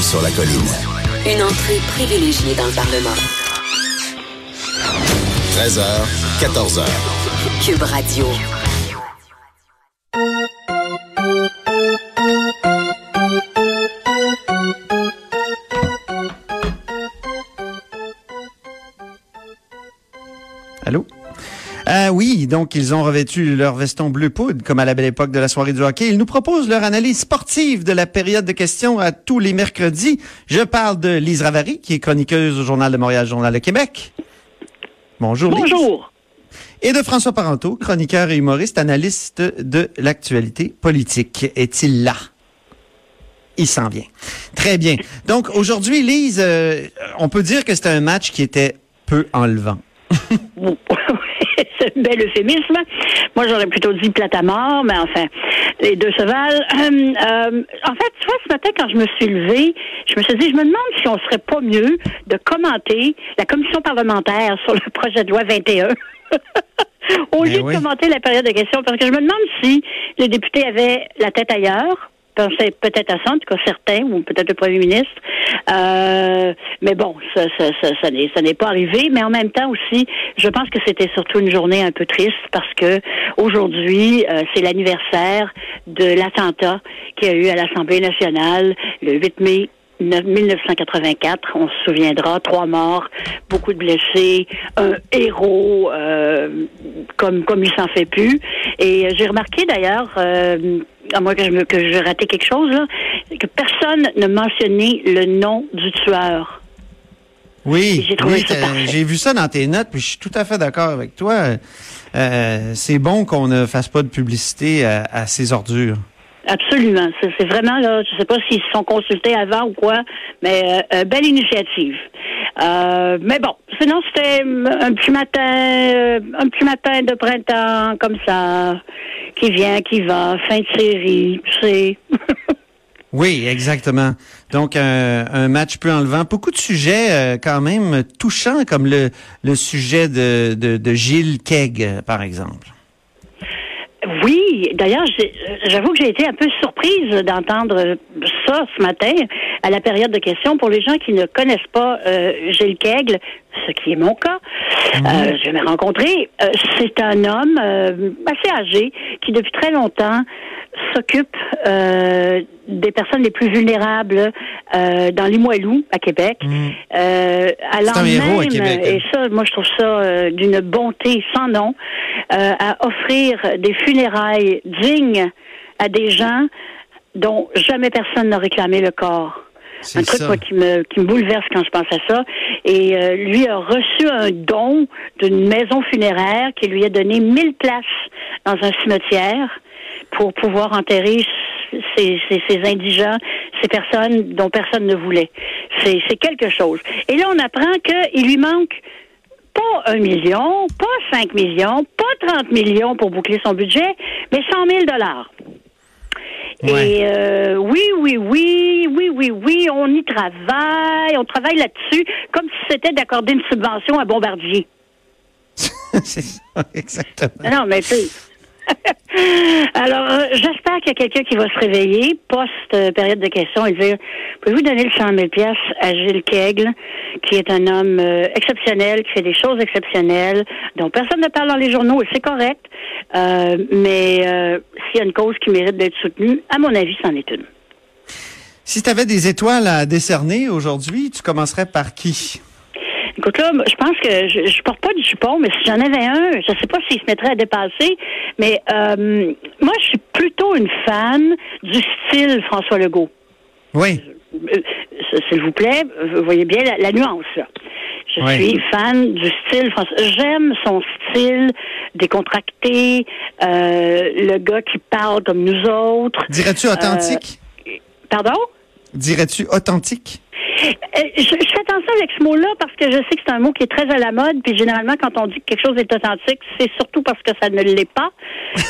Là-haut sur la colline. Une entrée privilégiée dans le Parlement. 13h, 14h. Cube Radio. Oui, donc ils ont revêtu leur veston bleu poudre, comme à la belle époque de la soirée du hockey. Ils nous proposent leur analyse sportive de la période de questions à tous les mercredis. Je parle de Lise Ravary, qui est chroniqueuse au Journal de Montréal, Journal de Québec. Bonjour, Lise. Bonjour. Et de François Parenteau, chroniqueur et humoriste, analyste de l'actualité politique. Est-il là? Il s'en vient. Très bien. Donc aujourd'hui, Lise, euh, on peut dire que c'était un match qui était peu enlevant. c'est un bel euphémisme. Moi, j'aurais plutôt dit plate à mort, mais enfin, les deux valent. Hum, euh, en fait, tu vois, ce matin, quand je me suis levée, je me suis dit, je me demande si on serait pas mieux de commenter la commission parlementaire sur le projet de loi 21. Au Ben lieu oui. de commenter la période de questions, parce que je me demande si les députés avaient la tête ailleurs, pensaient peut-être à ça, en tout cas certains, ou peut-être le premier ministre. Euh, mais bon, ça, ça, ça, ça n'est pas arrivé. Mais en même temps aussi, je pense que c'était surtout une journée un peu triste parce que aujourd'hui, euh, c'est l'anniversaire de l'attentat qu'il y a eu à l'Assemblée nationale le 8 mai 1984, on se souviendra, trois morts, beaucoup de blessés, un héros euh, comme comme il s'en fait plus. Et euh, j'ai remarqué d'ailleurs, euh, à moins que je me, que raté quelque chose là, que personne ne mentionnait le nom du tueur. Oui, J'ai oui, vu ça dans tes notes, puis je suis tout à fait d'accord avec toi. Euh, c'est bon qu'on ne fasse pas de publicité à, à ces ordures. Absolument. C'est vraiment là, je sais pas s'ils se sont consultés avant ou quoi, mais euh, euh, belle initiative. Euh, mais bon, sinon c'était un petit matin, un petit matin de printemps comme ça, qui vient, qui va, fin de série, tu sais. Oui, exactement. Donc, un, match peu enlevant. Beaucoup de sujets quand même touchants, comme le, le sujet de, de, de Gilles euh, par exemple. Oui, d'ailleurs, j'avoue que j'ai été un peu surprise d'entendre ça ce matin à la période de questions. Pour les gens qui ne connaissent pas euh, Gilles Kegel, ce qui est mon cas, euh, je l'ai rencontré. Euh, c'est un homme euh, assez âgé qui, depuis très longtemps, s'occupe euh, des personnes les plus vulnérables euh, dans Limoilou, à Québec. Euh, Mm. un héros à même, Québec, et ça, moi, je trouve ça euh, d'une bonté sans nom, euh, à offrir des funérailles dignes à des gens dont jamais personne n'a réclamé le corps. Un truc moi, qui me qui me bouleverse quand je pense à ça. Et euh, lui a reçu un don d'une maison funéraire qui lui a donné 1000 places dans un cimetière pour pouvoir enterrer ces, ces, ces indigents, ces personnes dont personne ne voulait. C'est quelque chose. Et là, on apprend qu'il lui manque pas un million, pas 5 millions, pas 30 millions pour boucler son budget, mais 100 000 dollars. Ouais. Et euh, oui, oui, oui, oui, oui, oui, on y travaille, on travaille là-dessus, comme si c'était d'accorder une subvention à Bombardier. C'est ça, exactement. Non, mais tu. Alors, euh, j'espère qu'il y a quelqu'un qui va se réveiller post-période de questions et dire Pouvez-vous donner le 100 000 pièces à Gilles Kegel, qui est un homme euh, exceptionnel, qui fait des choses exceptionnelles, dont personne ne parle dans les journaux, et c'est correct. Euh, mais euh, s'il y a une cause qui mérite d'être soutenue, à mon avis, c'en est une. Si tu avais des étoiles à décerner aujourd'hui, tu commencerais par qui? Écoute, là, je pense que je, je porte pas du jupon, mais si j'en avais un, je sais pas s'il se mettrait à dépasser, mais euh, moi, je suis plutôt une fan du style François Legault. Oui. Euh, S'il vous plaît, vous voyez bien la, la nuance, là. Je suis fan du style François. J'aime son style décontracté, euh, le gars qui parle comme nous autres. Dirais-tu authentique? Pardon? Dirais-tu authentique? Euh, je, je fais attention avec ce mot-là parce que je sais que c'est un mot qui est très à la mode. Puis généralement, quand on dit que quelque chose est authentique, c'est surtout parce que ça ne l'est pas.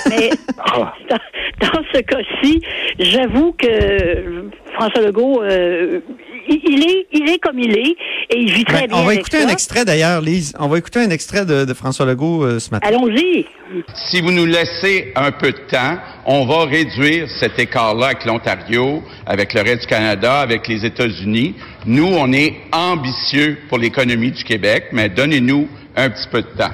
Mais Ah. dans, dans ce cas-ci, j'avoue que François Legault, euh, il, est, il est comme il est et il vit très Ben, bien. on va avec écouter ça. un extrait d'ailleurs, Lise. On va écouter un extrait de, de François Legault euh, ce matin. Allons-y. Si vous nous laissez un peu de temps, on va réduire cet écart-là avec l'Ontario, avec le reste du Canada, avec les États-Unis. Nous, on est ambitieux pour l'économie du Québec, mais donnez-nous un petit peu de temps.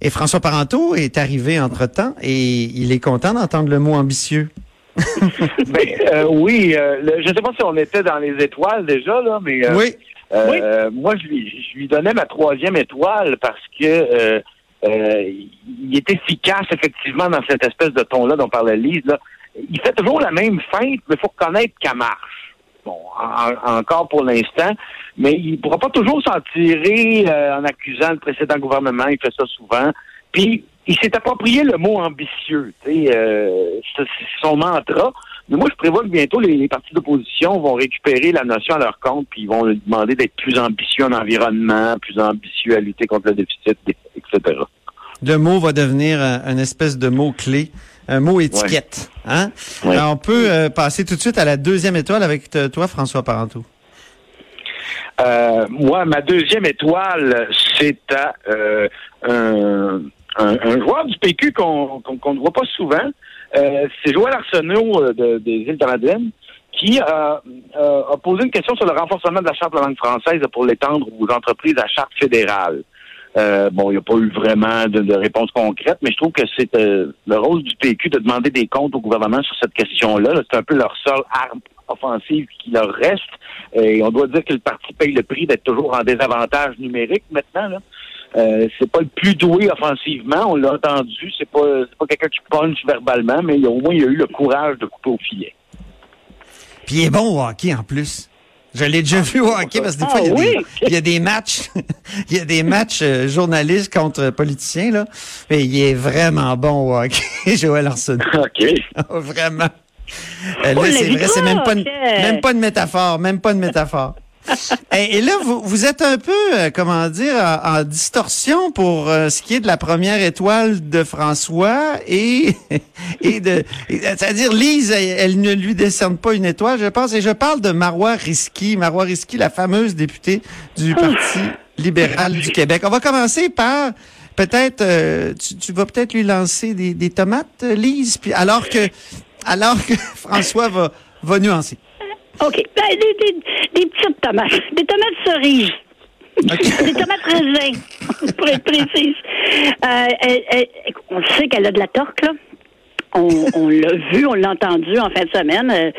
Et François Parenteau est arrivé entre-temps et il est content d'entendre le mot ambitieux. Ben, euh, oui, euh, le- je ne sais pas si on était dans les étoiles déjà, là, mais euh, Oui. euh, moi, je lui, je lui donnais ma troisième étoile parce que euh, euh, il est efficace, effectivement, dans cette espèce de ton-là dont parlait Lise. Là. Il fait toujours la même feinte, mais il faut reconnaître qu'elle marche. Bon, en- encore pour l'instant, mais il ne pourra pas toujours s'en tirer euh, en accusant le précédent gouvernement. Il fait ça souvent. Puis, il s'est approprié le mot ambitieux. Euh, c'est son mantra. Mais moi, je prévois que bientôt, les, les partis d'opposition vont récupérer la notion à leur compte, puis ils vont lui demander d'être plus ambitieux en environnement, plus ambitieux à lutter contre le déficit, etc. Le mot va devenir un, une espèce de mot clé, un mot étiquette. Hein? Ouais. Alors, on peut euh, passer tout de suite à la deuxième étoile avec toi, François Parenteau. Euh, moi, ma deuxième étoile, c'est à euh, un, un- joueur du PQ qu'on qu'on ne voit pas souvent. Euh, c'est Joël Arsenault euh, de- des îles de Madeleine qui euh, a posé une question sur le renforcement de la charte de la langue française pour l'étendre aux entreprises à charte fédérale. Euh, bon, il n'y a pas eu vraiment de, de réponse concrète, mais je trouve que c'est euh, le rôle du PQ de demander des comptes au gouvernement sur cette question-là. Là, C'est un peu leur seule arme offensive qui leur reste. Et on doit dire que le parti paye le prix d'être toujours en désavantage numérique maintenant. Là. Euh, c'est pas le plus doué offensivement, on l'a entendu. C'est pas c'est pas quelqu'un qui punch verbalement, mais il y a- au moins il a eu le courage de couper au filet. Puis il est bon au hockey en plus. Je l'ai déjà vu au hockey parce que des Ah fois, il y a, oui? des, il y a des matchs, il y a des matchs euh, journalistes contre politiciens, là. Mais il est vraiment bon au hockey, Joël Arsenault. OK. vraiment. Euh, On là, c'est vrai, c'est même pas, une, ok. même pas une métaphore, même pas une métaphore. et, et là, vous, vous êtes un peu, euh, comment dire, en, en distorsion pour euh, ce qui est de la première étoile de François et, et de, c'est-à-dire Lise, elle, elle ne lui décerne pas une étoile, je pense, et je parle de Marois Risky, Marois Risky, la fameuse députée du Parti libéral du Québec. On va commencer par peut-être, euh, tu, tu vas peut-être lui lancer des, des tomates, euh, Lise, puis alors que, alors que François va, va nuancer. OK. Ben, des, des- des petites tomates. Des tomates cerises. des tomates raisins, pour être précise. Euh, elle- elle- on sait qu'elle a de la torque, là. On, on l'a vu, on l'a entendu en fin de semaine. Euh,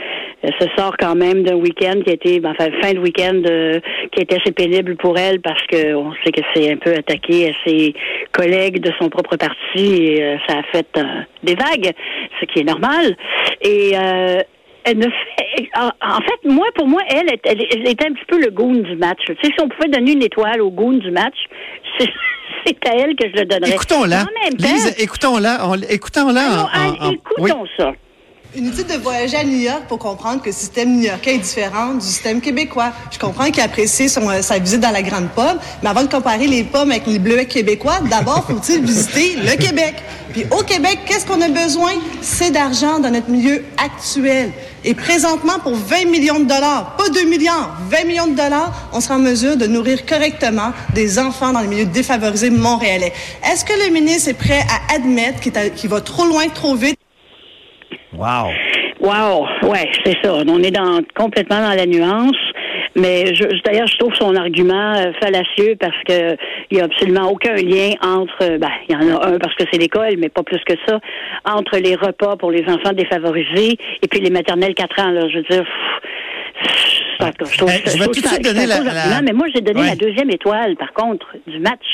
Elle se sort quand même d'un week-end qui a été, ben, enfin, fin de week-end euh, qui a été assez pénible pour elle parce que on sait que c'est un peu attaqué à ses collègues de son propre parti et euh, ça a fait euh, des vagues, ce qui est normal. Et euh, elle ne en, en fait, moi, pour moi, elle, est- elle, elle était un petit peu le goon du match. Tu sais, si on pouvait donner une étoile au goon du match, c'est c'est à elle que je le donnerais. Écoutons-la. Écoutons-la. on- Écoutons-la. écoutons ça. Inutile de voyager à New York pour comprendre que le système new-yorkais est différent du système québécois. Je comprends qu'il apprécie son, euh, sa visite dans la grande pomme, mais avant de comparer les pommes avec les bleuets québécois, d'abord faut-il visiter le Québec. Puis au Québec, qu'est-ce qu'on a besoin? C'est d'argent dans notre milieu actuel. Et présentement, pour 20 millions de dollars, pas 2 milliards, 20 millions de dollars, on sera en mesure de nourrir correctement des enfants dans les milieux défavorisés montréalais. Est-ce que le ministre est prêt à admettre qu'il va trop loin, trop vite? Wow. Wow, ouais, c'est ça. On est dans complètement dans la nuance. Mais je, d'ailleurs, je trouve son argument euh, fallacieux parce que il y a absolument aucun lien entre, euh, ben, il y en a un parce que c'est l'école, mais pas plus que ça, entre les repas pour les enfants défavorisés et puis les maternelles 4 ans. Là, je veux dire, pff, je trouve, Eh, je vais trouve tout de ça- suite donner la- mais moi, j'ai donné Ouais. la deuxième étoile, par contre, du match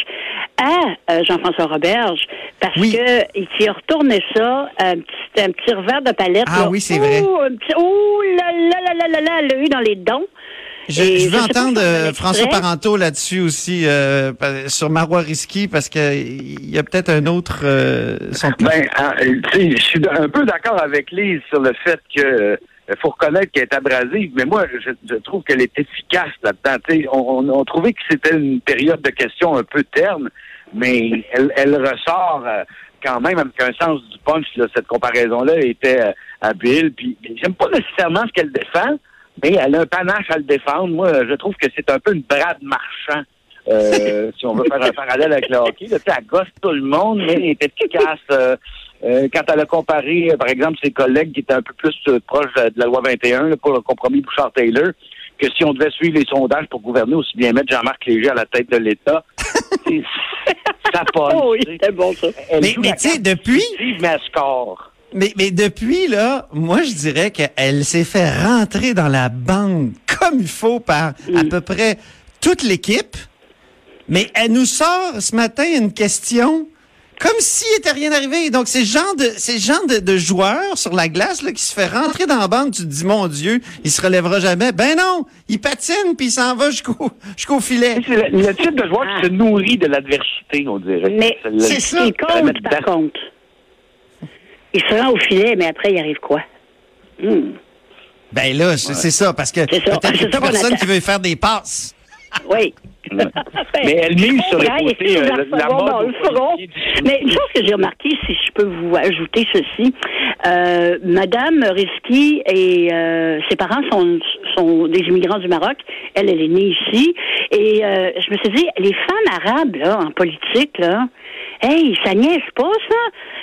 à euh, Jean-François Roberge parce Oui. que il s'y a retourné ça, un petit, un petit revers de palette. Ah là. oui, c'est vrai. Un petit, ouh là là là là là là, elle l'a eu dans les dons. Je, Et je veux je sais pas entendre euh. François Parenteau là-dessus aussi, euh, sur Marois Risky, parce que il y a peut-être un autre euh, son. Ben, tu sais, je suis un peu d'accord avec Lise sur le fait que Il faut reconnaître qu'elle est abrasive, mais moi, je, je trouve qu'elle est efficace là-dedans. Tu sais, On, on, on trouvait que c'était une période de questions un peu terne, mais elle, elle ressort euh, quand même avec un sens du punch. Là, cette comparaison-là était euh, habile. Puis j'aime pas nécessairement ce qu'elle défend, mais elle a un panache à le défendre. Moi, je trouve que c'est un peu une brade marchand. Euh, si on veut faire un parallèle avec le hockey, là, Tu sais, elle gosse tout le monde, mais elle est efficace. euh, euh, quand elle a comparé, euh, par exemple, ses collègues qui étaient un peu plus euh, proches de, de la loi 21 là, pour le compromis Bouchard-Taylor, que si on devait suivre les sondages pour gouverner, aussi bien mettre Jean-Marc Léger à la tête de l'État, ça passe. Oh oui, bon, ça. Elle Mais- tu sais, depuis- positive, mais elle score. Mais, mais depuis, là, moi, je dirais qu'elle s'est fait rentrer dans la bande comme il faut par à peu près toute l'équipe. Mais elle nous sort ce matin une question comme s'il était rien arrivé. Donc, c'est le genre de, c'est le genre de, de joueur sur la glace, là, qui se fait rentrer dans la bande. Tu te dis, mon Dieu, il se relèvera jamais. Ben non, il patine puis il s'en va jusqu'au, jusqu'au filet. C'est le, le type de joueur qui se nourrit de l'adversité, on dirait. Mais c'est ce ça. qui compte, par contre, il se rend au filet, mais après, il arrive quoi? Hmm. Ben là, c'est ça, parce que C'est ça. peut-être qu'il y a personne qui veut faire des passes. Oui. Mais elle mise sur le côté, euh, la le Mais une chose que j'ai remarqué, si je peux vous ajouter ceci, euh, Madame Risky et euh, ses parents sont, sont des immigrants du Maroc. Elle, elle est née ici. Et euh, je me suis dit, les femmes arabes là, en politique, là, hey, ça niaise pas ça.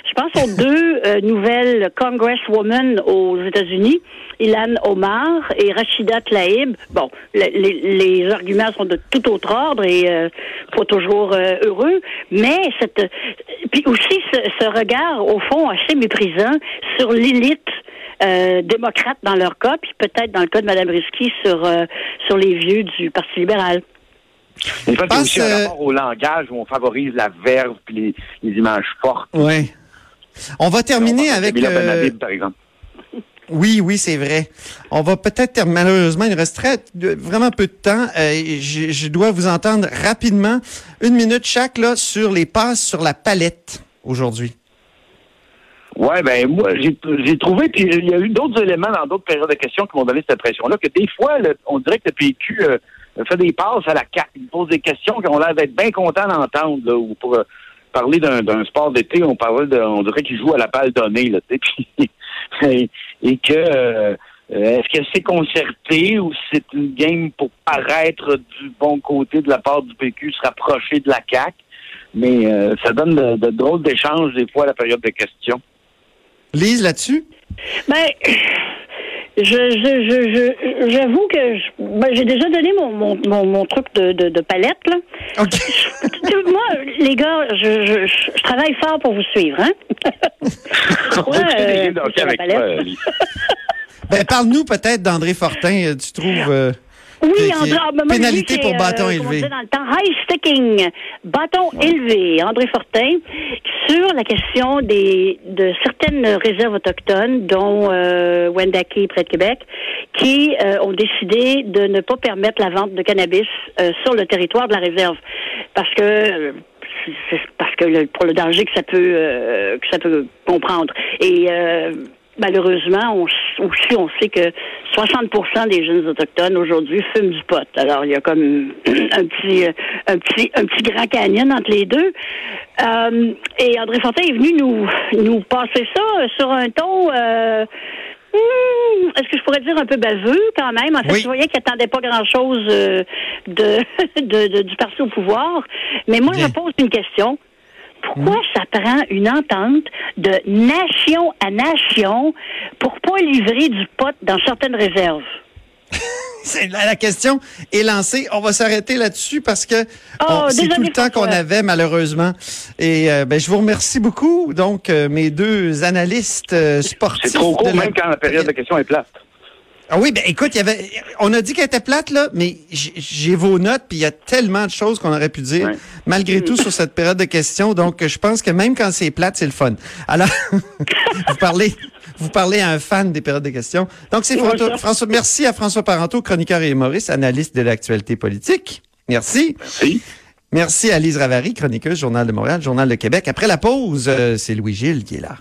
Je pense aux deux euh, nouvelles congresswomen aux États-Unis. Ilan Omar et Rachida Tlaib. Bon, le- les, les arguments sont de tout autre ordre et euh, pas toujours euh, heureux, mais cette puis aussi ce, ce regard au fond assez méprisant sur l'élite euh, démocrate dans leur cas, puis peut-être dans le cas de Mme Risky sur euh, sur les vieux du Parti libéral. Mais ça, c'est Pense, aussi un rapport au langage où on favorise la verve puis les, les images fortes. Ouais. On va terminer On va avec. Euh, par exemple. Oui, oui, c'est vrai. On va peut-être malheureusement, il reste très- de- vraiment peu de temps. Euh, je, je dois vous entendre rapidement, une minute chaque là sur les passes sur la palette aujourd'hui. Ouais, ben moi, j'ai trouvé, puis il y a eu d'autres éléments dans d'autres périodes de questions qui m'ont donné cette impression-là, que des fois, le- on dirait que le PQ euh, fait des passes à la carte. Il pose des questions qu'on l'air d'être bien content d'entendre, là, ou pour euh, parler d'un sport d'été, on parlait de, on dirait qu'il joue à la balle donnée, là, et, et que euh, est-ce que c'est concerté ou c'est une game pour paraître du bon côté de la part du PQ, se rapprocher de la CAC, mais euh, ça donne de, de drôles d'échanges des fois à la période de questions. Lise là-dessus? Ben, je, je, je, j'avoue que je- ben, j'ai déjà donné mon, mon, mon, mon truc de, de, de palette, là. Moi, les gars, je, je, je, je travaille fort pour vous suivre, hein? Ouais, euh, avec toi. Ben, parle-nous peut-être d'André Fortin. euh, Tu trouves euh, Oui, André, ah, pénalité pour bâton euh, élevé. on dans le temps, high sticking, bâton élevé. André Fortin, sur la question des de certaines réserves autochtones, dont euh, Wendake près de Québec, qui euh, ont décidé de ne pas permettre la vente de cannabis euh, sur le territoire de la réserve, parce que parce que le- pour le danger que ça peut euh, que ça peut comprendre. Et euh, malheureusement, on, aussi, on sait que 60% des jeunes autochtones aujourd'hui fument du pot. Alors, il y a comme un petit, euh, un petit, un petit grand canyon entre les deux. Euh, et André Fortin est venu nous, nous passer ça euh, sur un ton. euh, hmm, Est-ce que je pourrais dire un peu baveux quand même? En fait, Oui. je voyais qu'il attendait pas grand-chose euh, de, de, de- du parti au pouvoir. Mais moi, Bien. je pose une question. Pourquoi ça prend une entente de nation à nation pour pas livrer du pot dans certaines réserves? C'est la, question est lancée. On va s'arrêter là-dessus parce que Oh, c'est tout le temps qu'on avait malheureusement. Et euh, ben, je vous remercie beaucoup. Donc euh, mes deux analystes euh, sportifs. C'est trop court, la- même quand la période de questions est plate. Ah oui, ben écoute, il y avait, on a dit qu'elle était plate là, mais j'ai vos notes, puis il y a tellement de choses qu'on aurait pu dire, Ouais. malgré tout sur cette période de questions. Donc, je pense que même quand c'est plate, c'est le fun. Alors, vous parlez, vous parlez à un fan des périodes de questions. Donc, c'est. François- Merci à François Parenteau, chroniqueur et humoriste, analyste de l'actualité politique. Merci. Merci. Merci à Lise Ravary, chroniqueuse, Journal de Montréal, Journal de Québec. Après la pause, euh, c'est Louis Gilles qui est là.